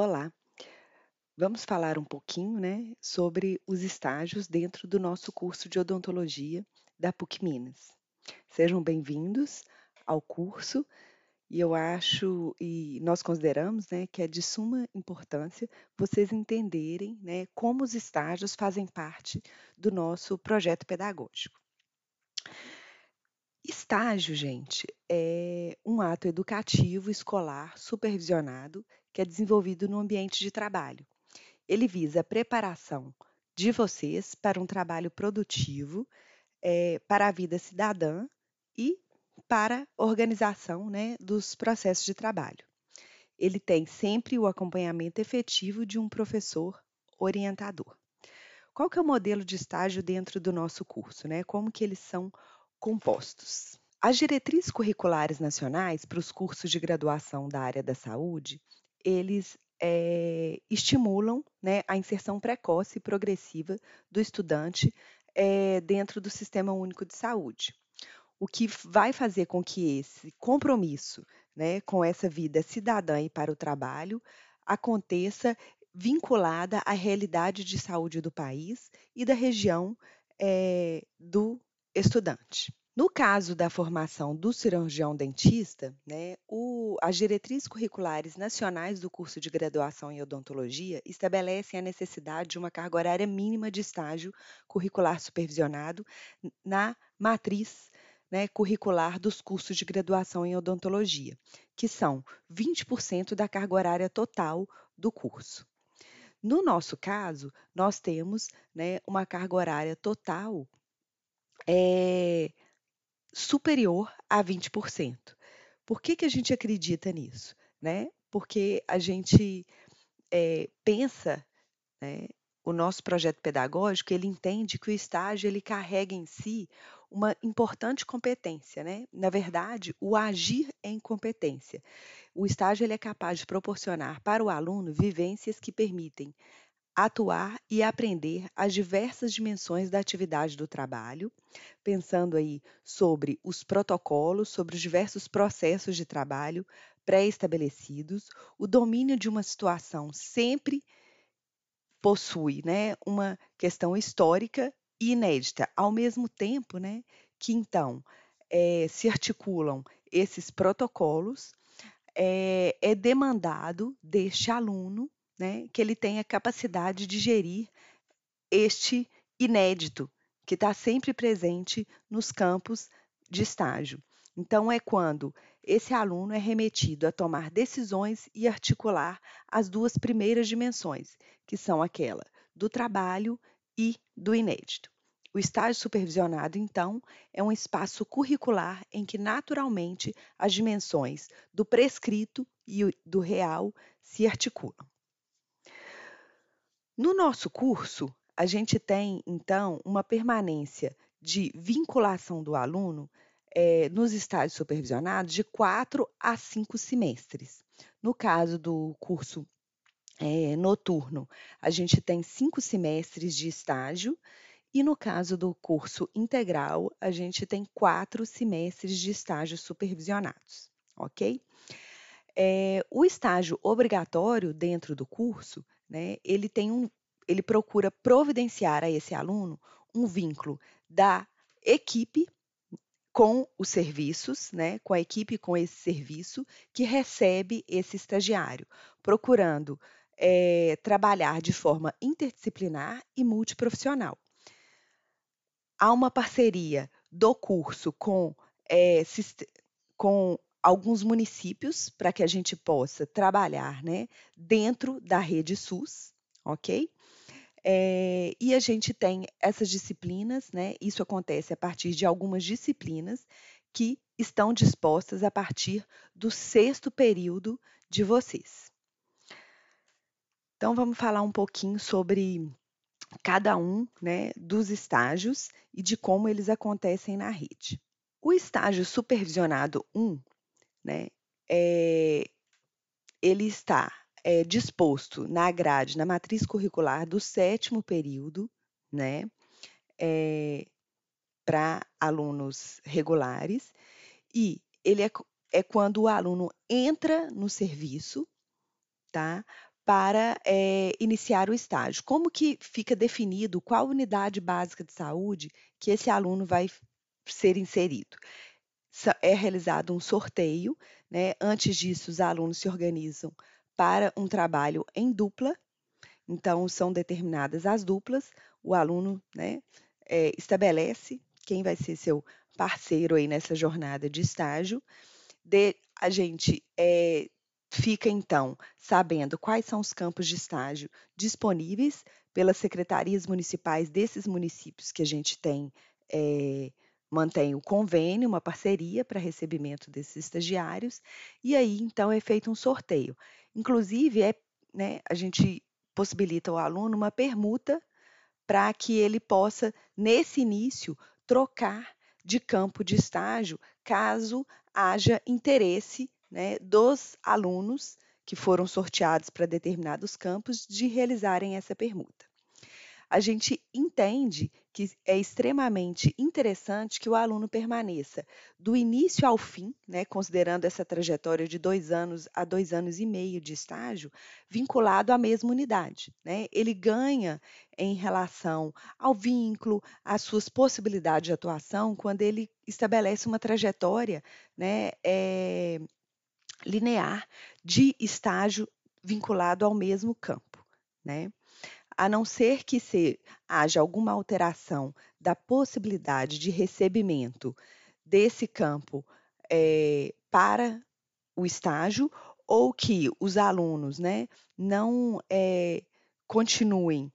Olá, vamos falar um pouquinho, né, sobre os estágios dentro do nosso curso de odontologia da PUC Minas. Sejam bem-vindos ao curso e eu acho e nós consideramos, né, que é de suma importância vocês entenderem, né, como os estágios fazem parte do nosso projeto pedagógico. Estágio, gente, é um ato educativo escolar supervisionado que é desenvolvido no ambiente de trabalho. Ele visa a preparação de vocês para um trabalho produtivo, é, para a vida cidadã e para a organização né, dos processos de trabalho. Ele tem sempre o acompanhamento efetivo de um professor orientador. Qual que é o modelo de estágio dentro do nosso curso? Né? Como que eles são compostos. As diretrizes curriculares nacionais para os cursos de graduação da área da saúde, eles é, estimulam né, a inserção precoce e progressiva do estudante é, dentro do Sistema Único de Saúde. O que vai fazer com que esse compromisso né, com essa vida cidadã e para o trabalho aconteça vinculada à realidade de saúde do país e da região é, do estudante. No caso da formação do cirurgião dentista, né, o, as diretrizes curriculares nacionais do curso de graduação em odontologia estabelecem a necessidade de uma carga horária mínima de estágio curricular supervisionado na matriz né, curricular dos cursos de graduação em odontologia, que são 20% da carga horária total do curso. No nosso caso, nós temos né, uma carga horária total é superior a 20%. Por que, que a gente acredita nisso? Né? Porque a gente é, pensa, né, o nosso projeto pedagógico, ele entende que o estágio ele carrega em si uma importante competência, né? Na verdade, o agir em competência. O estágio ele é capaz de proporcionar para o aluno vivências que permitem atuar e aprender as diversas dimensões da atividade do trabalho, pensando aí sobre os protocolos, sobre os diversos processos de trabalho pré-estabelecidos, o domínio de uma situação sempre possui, né, uma questão histórica e inédita, ao mesmo tempo, né, que então é, se articulam esses protocolos, é, é demandado deste aluno né, que ele tenha capacidade de gerir este inédito que está sempre presente nos campos de estágio. Então, é quando esse aluno é remetido a tomar decisões e articular as duas primeiras dimensões, que são aquela do trabalho e do inédito. O estágio supervisionado, então, é um espaço curricular em que naturalmente as dimensões do prescrito e do real se articulam. No nosso curso, a gente tem, então, uma permanência de vinculação do aluno é, nos estágios supervisionados de quatro a cinco semestres. No caso do curso é, noturno, a gente tem cinco semestres de estágio, e no caso do curso integral, a gente tem quatro semestres de estágios supervisionados, ok? É, o estágio obrigatório dentro do curso né, ele tem um, ele procura providenciar a esse aluno um vínculo da equipe com os serviços, né, com a equipe com esse serviço que recebe esse estagiário, procurando é, trabalhar de forma interdisciplinar e multiprofissional. Há uma parceria do curso com, é, com alguns municípios para que a gente possa trabalhar né, dentro da rede SUS, ok? É, e a gente tem essas disciplinas, né? Isso acontece a partir de algumas disciplinas que estão dispostas a partir do sexto período de vocês. Então, vamos falar um pouquinho sobre cada um né, dos estágios e de como eles acontecem na rede. O estágio supervisionado 1 né, é, ele está é, disposto na grade, na matriz curricular do sétimo período, né, é, para alunos regulares, e ele é, é quando o aluno entra no serviço, tá, para é, iniciar o estágio. Como que fica definido qual unidade básica de saúde que esse aluno vai ser inserido? É realizado um sorteio, né? Antes disso, os alunos se organizam para um trabalho em dupla. Então, são determinadas as duplas, o aluno né, é, estabelece quem vai ser seu parceiro aí nessa jornada de estágio. De, a gente é, fica então sabendo quais são os campos de estágio disponíveis pelas secretarias municipais desses municípios que a gente tem é, mantém o convênio, uma parceria para recebimento desses estagiários, e aí então é feito um sorteio. Inclusive, é, né, a gente possibilita ao aluno uma permuta para que ele possa, nesse início, trocar de campo de estágio, caso haja interesse né, dos alunos que foram sorteados para determinados campos de realizarem essa permuta. A gente entende que é extremamente interessante que o aluno permaneça do início ao fim, né, considerando essa trajetória de dois anos a dois anos e meio de estágio, vinculado à mesma unidade. Né? Ele ganha em relação ao vínculo, às suas possibilidades de atuação, quando ele estabelece uma trajetória né, é, linear de estágio vinculado ao mesmo campo. Né? A não ser que se haja alguma alteração da possibilidade de recebimento desse campo é, para o estágio, ou que os alunos né, não é, continuem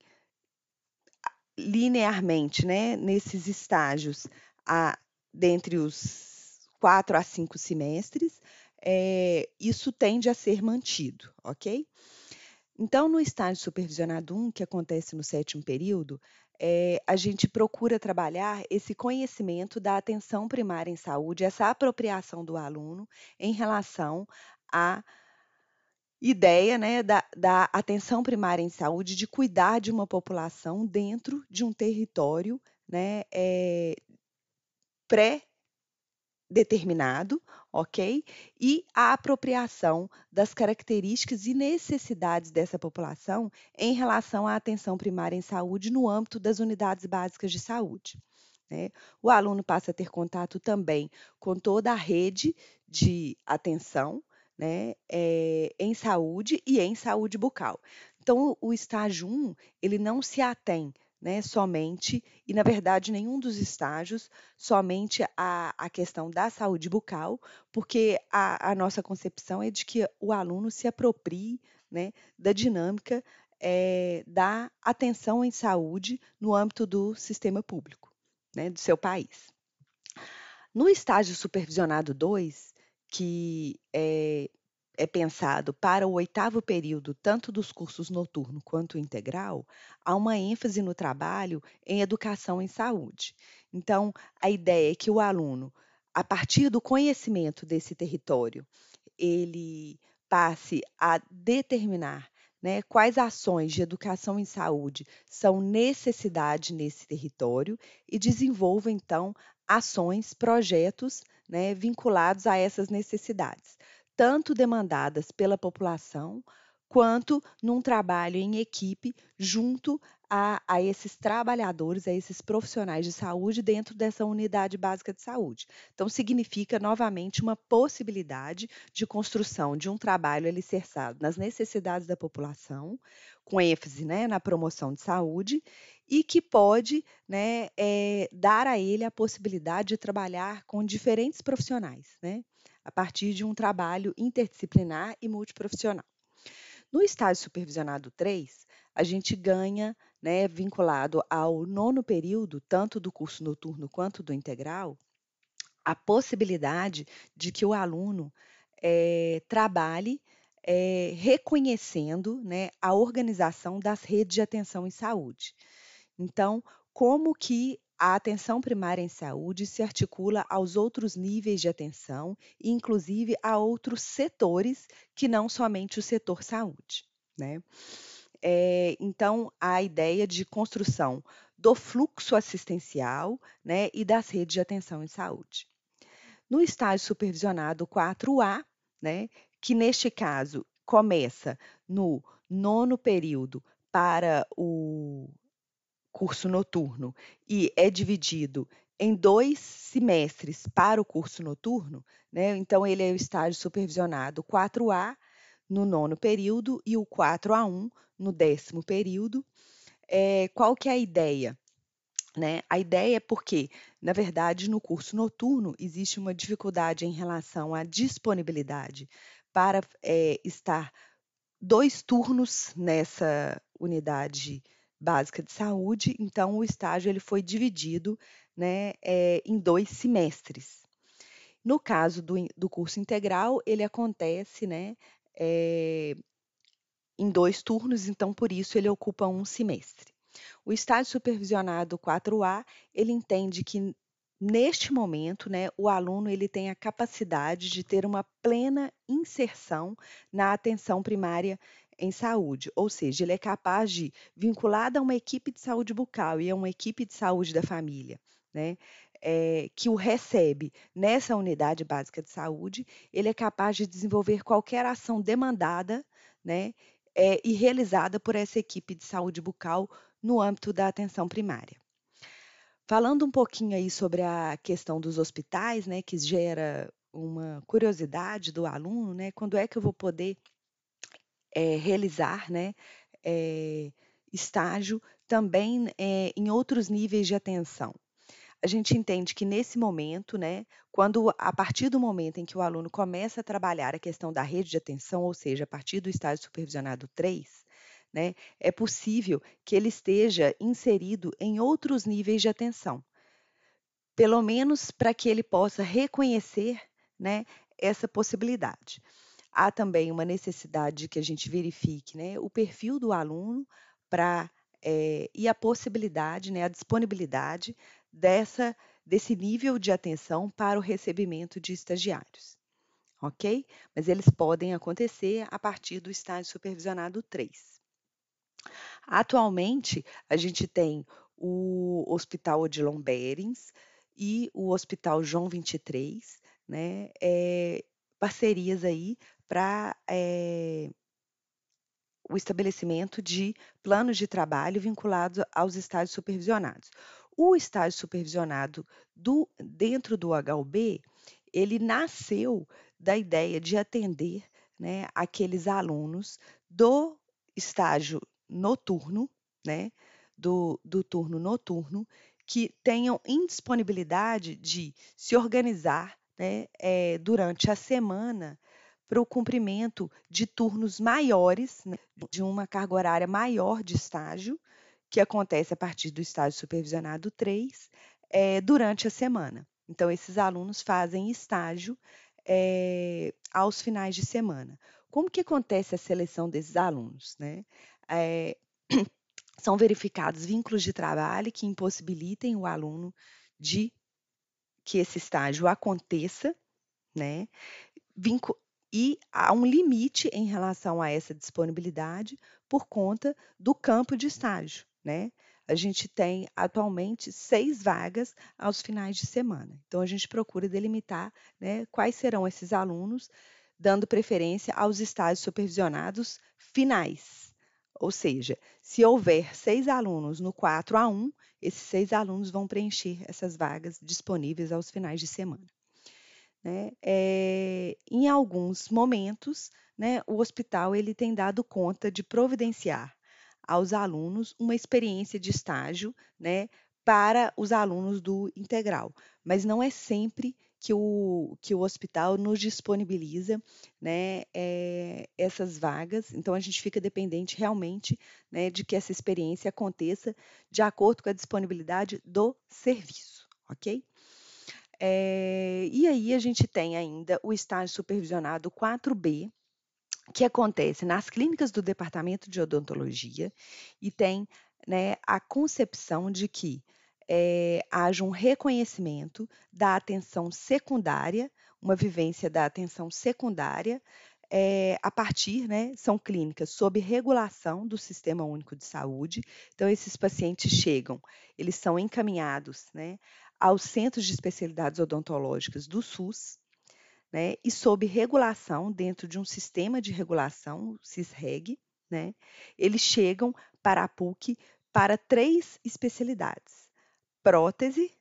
linearmente né, nesses estágios a, dentre os quatro a cinco semestres, é, isso tende a ser mantido, ok? Então, no estágio supervisionado 1, que acontece no sétimo período, é, a gente procura trabalhar esse conhecimento da atenção primária em saúde, essa apropriação do aluno em relação à ideia né, da, da atenção primária em saúde, de cuidar de uma população dentro de um território né, é, pré determinado, ok? E a apropriação das características e necessidades dessa população em relação à atenção primária em saúde no âmbito das unidades básicas de saúde. Né? O aluno passa a ter contato também com toda a rede de atenção né, é, em saúde e em saúde bucal. Então, o estágio 1, ele não se atém né, somente, e na verdade nenhum dos estágios, somente a, a questão da saúde bucal, porque a, a nossa concepção é de que o aluno se aproprie né, da dinâmica é, da atenção em saúde no âmbito do sistema público, né, do seu país. No estágio supervisionado 2, que é, é pensado para o oitavo período, tanto dos cursos noturno quanto integral, há uma ênfase no trabalho em educação em saúde. Então, a ideia é que o aluno, a partir do conhecimento desse território, ele passe a determinar né, quais ações de educação em saúde são necessidade nesse território e desenvolva, então, ações, projetos né, vinculados a essas necessidades tanto demandadas pela população, quanto num trabalho em equipe junto a, a, esses trabalhadores, a esses profissionais de saúde dentro dessa unidade básica de saúde. Então, significa novamente uma possibilidade de construção de um trabalho alicerçado nas necessidades da população, com ênfase né, na promoção de saúde, e que pode né, é, dar a ele a possibilidade de trabalhar com diferentes profissionais. Né? A partir de um trabalho interdisciplinar e multiprofissional. No estágio supervisionado 3, a gente ganha, né, vinculado ao nono período, tanto do curso noturno quanto do integral, a possibilidade de que o aluno é, trabalhe é, reconhecendo né, a organização das redes de atenção em saúde. Então, como que a atenção primária em saúde se articula aos outros níveis de atenção e, inclusive, a outros setores que não somente o setor saúde. Né? É, então, a ideia de construção do fluxo assistencial né, e das redes de atenção em saúde. No estágio supervisionado 4A, né, que neste caso começa no nono período para o curso noturno e é dividido em dois semestres para o curso noturno, né? Então, ele é o estágio supervisionado 4A no nono período e o 4A1 no décimo período. É, qual que é a ideia? Né? A ideia é porque, na verdade, no curso noturno existe uma dificuldade em relação à disponibilidade para é, estar dois turnos nessa unidade básica de saúde, então o estágio ele foi dividido né, é, em dois semestres. No caso do, do curso integral, ele acontece né, é, em dois turnos, então por isso ele ocupa um semestre. O estágio supervisionado 4A, ele entende que neste momento, né, o aluno ele tem a capacidade de ter uma plena inserção na atenção primária em saúde, ou seja, ele é capaz de, vinculado a uma equipe de saúde bucal e a uma equipe de saúde da família, né, é, que o recebe nessa unidade básica de saúde, ele é capaz de desenvolver qualquer ação demandada né, é, e realizada por essa equipe de saúde bucal no âmbito da atenção primária. Falando um pouquinho aí sobre a questão dos hospitais, né, que gera uma curiosidade do aluno, né, quando é que eu vou poder é, realizar, né, é, estágio também é, em outros níveis de atenção a gente entende que nesse momento, né, quando a partir do momento em que o aluno começa a trabalhar a questão da rede de atenção, ou seja, a partir do estágio supervisionado 3, né, é possível que ele esteja inserido em outros níveis de atenção, pelo menos para que ele possa reconhecer né, essa possibilidade. Há também uma necessidade que a gente verifique né, o perfil do aluno para é, e a possibilidade, né, a disponibilidade dessa, desse nível de atenção para o recebimento de estagiários. Ok? Mas eles podem acontecer a partir do estágio supervisionado 3. Atualmente, a gente tem o Hospital Odilon Berens e o Hospital João 23, né? É, parcerias aí para é, o estabelecimento de planos de trabalho vinculados aos estágios supervisionados. O estágio supervisionado do, dentro do HUB, ele nasceu da ideia de atender né, aqueles alunos do estágio noturno, né, do, do turno noturno, que tenham indisponibilidade de se organizar né, é, durante a semana para o cumprimento de turnos maiores, né, de uma carga horária maior de estágio, que acontece a partir do estágio supervisionado 3, é, durante a semana. Então, esses alunos fazem estágio é, aos finais de semana. Como que acontece a seleção desses alunos? Né? É, são verificados vínculos de trabalho que impossibilitem o aluno de que esse estágio aconteça, né? E há um limite em relação a essa disponibilidade por conta do campo de estágio né? A gente tem atualmente seis vagas aos finais de semana. Então, a gente procura delimitar né, quais serão esses alunos, dando preferência aos estágios supervisionados finais. Ou seja, se houver seis alunos no 4 a 1, esses seis alunos vão preencher essas vagas disponíveis aos finais de semana. Né? É, em alguns momentos, né, o hospital ele tem dado conta de providenciar aos alunos uma experiência de estágio, né, para os alunos do integral, mas não é sempre que o, que o hospital nos disponibiliza né, é, essas vagas, então a gente fica dependente realmente né, de que essa experiência aconteça de acordo com a disponibilidade do serviço, ok? É, e aí a gente tem ainda o estágio supervisionado 4B, que acontece nas clínicas do Departamento de Odontologia e tem né, a concepção de que é, haja um reconhecimento da atenção secundária, uma vivência da atenção secundária, é, a partir, né, são clínicas sob regulação do Sistema Único de Saúde. Então, esses pacientes chegam, eles são encaminhados né, aos centros de especialidades odontológicas do SUS, né, e sob regulação dentro de um sistema de regulação, o CISREG, né? Eles chegam para a PUC para três especialidades: prótese,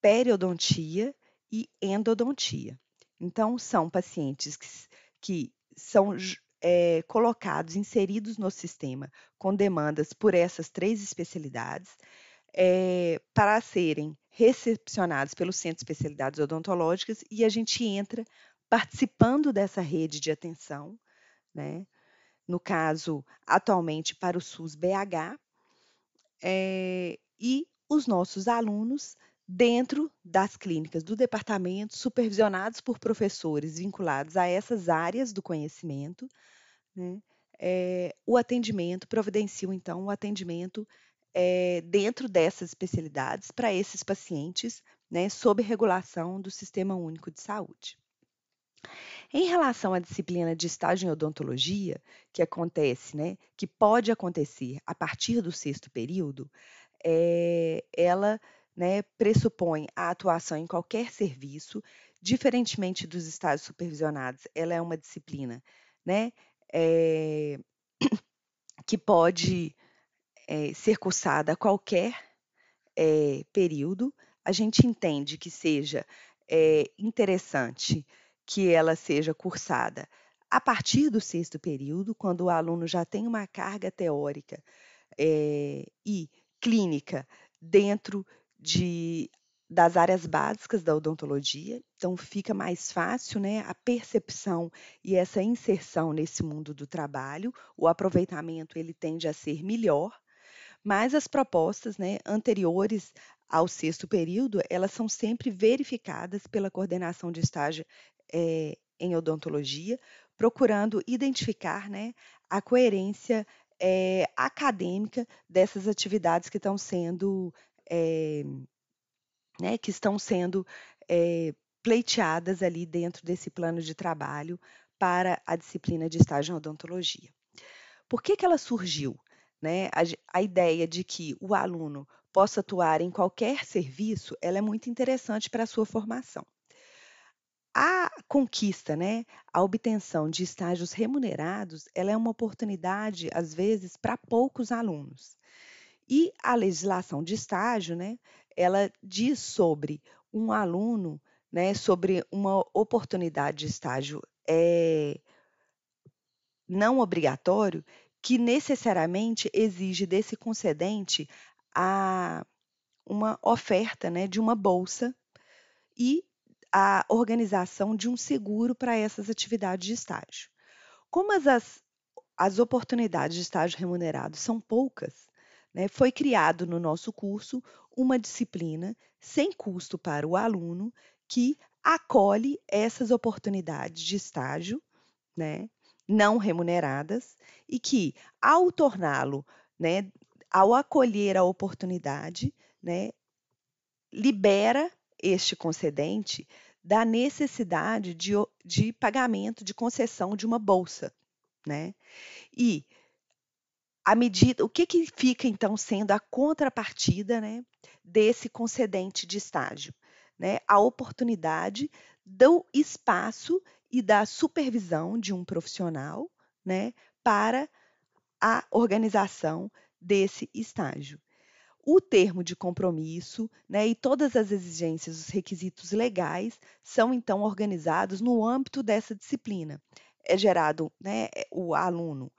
periodontia e endodontia. Então, são pacientes que, que são é, colocados, inseridos no sistema com demandas por essas três especialidades, é, para serem recepcionados pelo Centro de Especialidades Odontológicas e a gente entra participando dessa rede de atenção, né? no caso, atualmente para o SUS BH, é, e os nossos alunos dentro das clínicas do departamento, supervisionados por professores vinculados a essas áreas do conhecimento, né? é, o atendimento, providenciam então o atendimento é, dentro dessas especialidades para esses pacientes, né, sob regulação do Sistema Único de Saúde. Em relação à disciplina de estágio em odontologia, que acontece, né, que pode acontecer a partir do sexto período, é, ela né, pressupõe a atuação em qualquer serviço, diferentemente dos estágios supervisionados, ela é uma disciplina né, é, que pode é, ser cursada a qualquer período. A gente entende que seja interessante que ela seja cursada a partir do sexto período, quando o aluno já tem uma carga teórica é, e clínica dentro de, das áreas básicas da odontologia, então fica mais fácil né, a percepção e essa inserção nesse mundo do trabalho, o aproveitamento ele tende a ser melhor, mas as propostas né, anteriores ao sexto período, elas são sempre verificadas pela coordenação de estágio é, em odontologia, procurando identificar né, a coerência é, acadêmica dessas atividades que estão sendo é, né, que estão sendo é, pleiteadas ali dentro desse plano de trabalho para a disciplina de estágio em odontologia. Por que, que ela surgiu? Né? A, a ideia de que o aluno possa atuar em qualquer serviço, ela é muito interessante para a sua formação. A conquista, né, a obtenção de estágios remunerados, ela é uma oportunidade, às vezes, para poucos alunos. E a legislação de estágio, né, ela diz sobre um aluno, né, sobre uma oportunidade de estágio é, não obrigatório, que necessariamente exige desse concedente a uma oferta né, de uma bolsa e a organização de um seguro para essas atividades de estágio. Como as, as oportunidades de estágio remunerado são poucas, né, foi criado no nosso curso uma disciplina sem custo para o aluno que acolhe essas oportunidades de estágio, né, não remuneradas, e que, ao torná-lo, né, ao acolher a oportunidade, né, libera este concedente da necessidade de, de pagamento de concessão de uma bolsa, né? E a medida, o que, que fica então sendo a contrapartida, né, desse concedente de estágio, né? A oportunidade do espaço e da supervisão de um profissional, né, para a organização desse estágio o termo de compromisso né, e todas as exigências, os requisitos legais são então organizados no âmbito dessa disciplina. É gerado né, é, o aluno,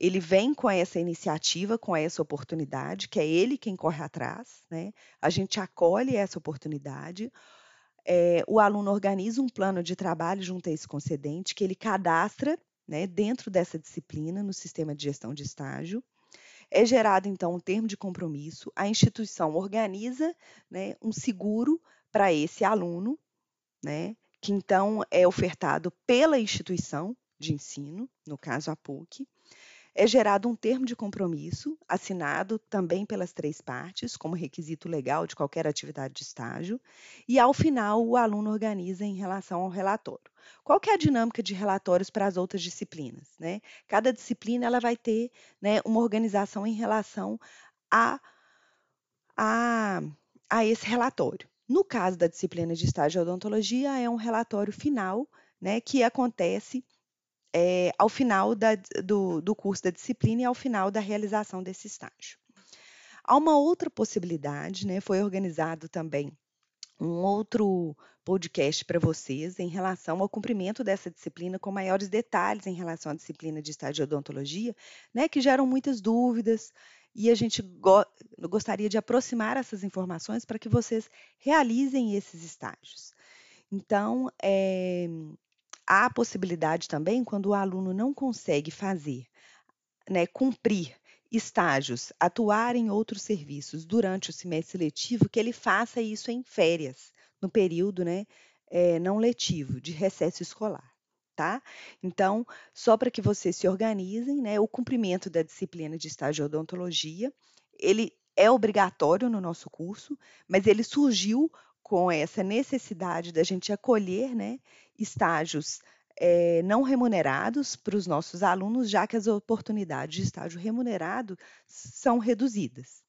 ele vem com essa iniciativa, com essa oportunidade, que é ele quem corre atrás, né? a gente acolhe essa oportunidade. É, o aluno organiza um plano de trabalho junto a esse concedente, que ele cadastra né, dentro dessa disciplina no sistema de gestão de estágio. É gerado, então, um termo de compromisso, a instituição organiza né, um seguro para esse aluno, né, que então é ofertado pela instituição de ensino, no caso a PUC. É gerado um termo de compromisso, assinado também pelas três partes, como requisito legal de qualquer atividade de estágio, e ao final o aluno organiza em relação ao relatório. Qual que é a dinâmica de relatórios para as outras disciplinas? Né? Cada disciplina ela vai ter né, uma organização em relação a, a, a esse relatório. No caso da disciplina de estágio de odontologia, é um relatório final né, que acontece é, ao final da, do, do curso da disciplina e ao final da realização desse estágio. Há uma outra possibilidade, né? Foi organizado também um outro podcast para vocês em relação ao cumprimento dessa disciplina com maiores detalhes em relação à disciplina de estágio de odontologia, né, que geram muitas dúvidas e a gente go gostaria de aproximar essas informações para que vocês realizem esses estágios. Então, é, há a possibilidade também, quando o aluno não consegue fazer, né, cumprir estágios, atuar em outros serviços durante o semestre letivo, que ele faça isso em férias, no período né, é, não letivo, de recesso escolar. Tá? Então, só para que vocês se organizem, né, o cumprimento da disciplina de estágio odontologia, ele é obrigatório no nosso curso, mas ele surgiu com essa necessidade da gente acolher né, estágios é, não remunerados para os nossos alunos, já que as oportunidades de estágio remunerado são reduzidas.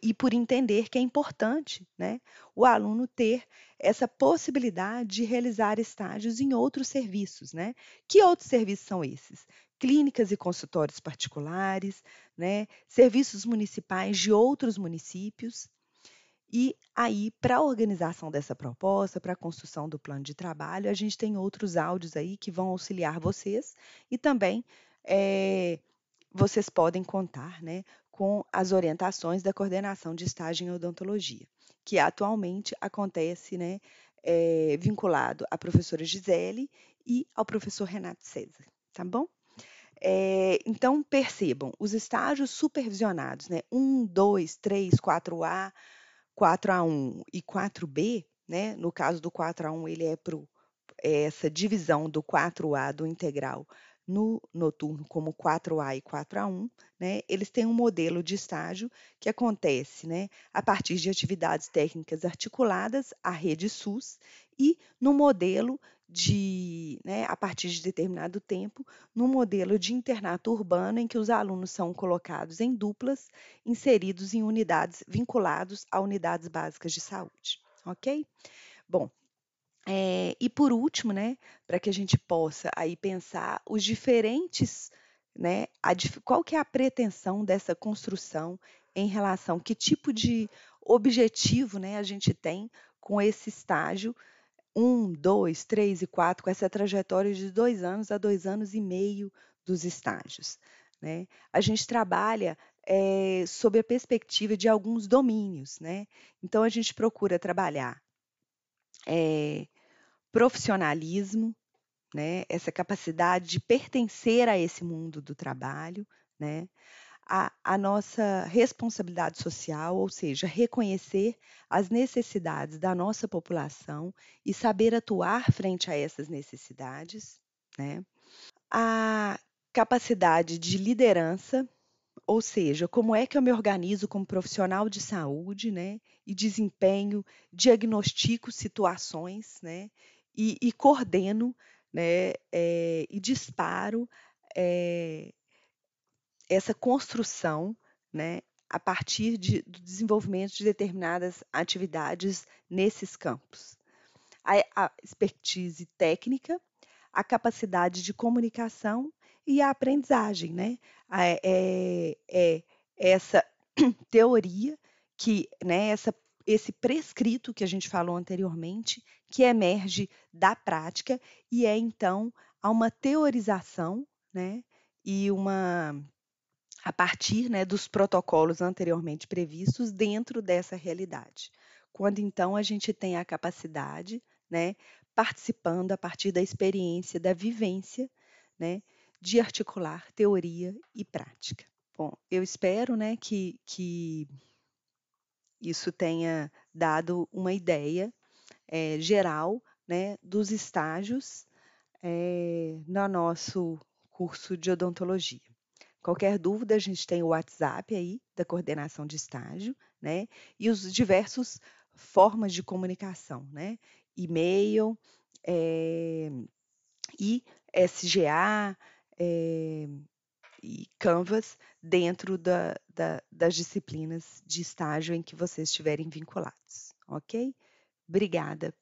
E por entender que é importante né, o aluno ter essa possibilidade de realizar estágios em outros serviços. Né? Que outros serviços são esses? Clínicas e consultórios particulares, né, serviços municipais de outros municípios, e aí, para a organização dessa proposta, para a construção do plano de trabalho, a gente tem outros áudios aí que vão auxiliar vocês e também é, vocês podem contar né, com as orientações da coordenação de estágio em odontologia, que atualmente acontece né, é, vinculado à professora Gisele e ao professor Renato César, tá bom? É, então, percebam, os estágios supervisionados, né, 1, 2, 3, 4A, 4A1 e 4B, né? No caso do 4A1, ele é para é essa divisão do 4A do integral no noturno como 4A e 4A1, né? Eles têm um modelo de estágio que acontece, né, a partir de atividades técnicas articuladas à rede SUS e no modelo de, né, a partir de determinado tempo, no modelo de internato urbano, em que os alunos são colocados em duplas, inseridos em unidades vinculados a unidades básicas de saúde, ok? Bom, é, e por último, né, para que a gente possa aí pensar os diferentes, né, a, qual que é a pretensão dessa construção em relação, que tipo de objetivo, né, a gente tem com esse estágio um, dois, três e quatro, com essa trajetória de dois anos a dois anos e meio dos estágios. Né? A gente trabalha é, sob a perspectiva de alguns domínios. Né? Então, a gente procura trabalhar é, profissionalismo, né? essa capacidade de pertencer a esse mundo do trabalho, né? A, a, nossa responsabilidade social, ou seja, reconhecer as necessidades da nossa população e saber atuar frente a essas necessidades, né? A capacidade de liderança, ou seja, como é que eu me organizo como profissional de saúde, né? E desempenho, diagnostico situações, né? E, e coordeno, né? É, e disparo é, essa construção, né, a partir de, do desenvolvimento de determinadas atividades nesses campos. A, a expertise técnica, a capacidade de comunicação e a aprendizagem, né? É, é, é essa teoria que, né, essa, esse prescrito que a gente falou anteriormente, que emerge da prática e é então há uma teorização, né, e uma a partir né, dos protocolos anteriormente previstos dentro dessa realidade. Quando então a gente tem a capacidade, né, participando a partir da experiência, da vivência, né, de articular teoria e prática. Bom, eu espero né, que, que isso tenha dado uma ideia é, geral né, dos estágios é, no nosso curso de odontologia. Qualquer dúvida, a gente tem o WhatsApp aí da coordenação de estágio, né? E os diversos formas de comunicação, né? E-mail é, e SGA é, e Canvas dentro da, da, das disciplinas de estágio em que vocês estiverem vinculados, ok? Obrigada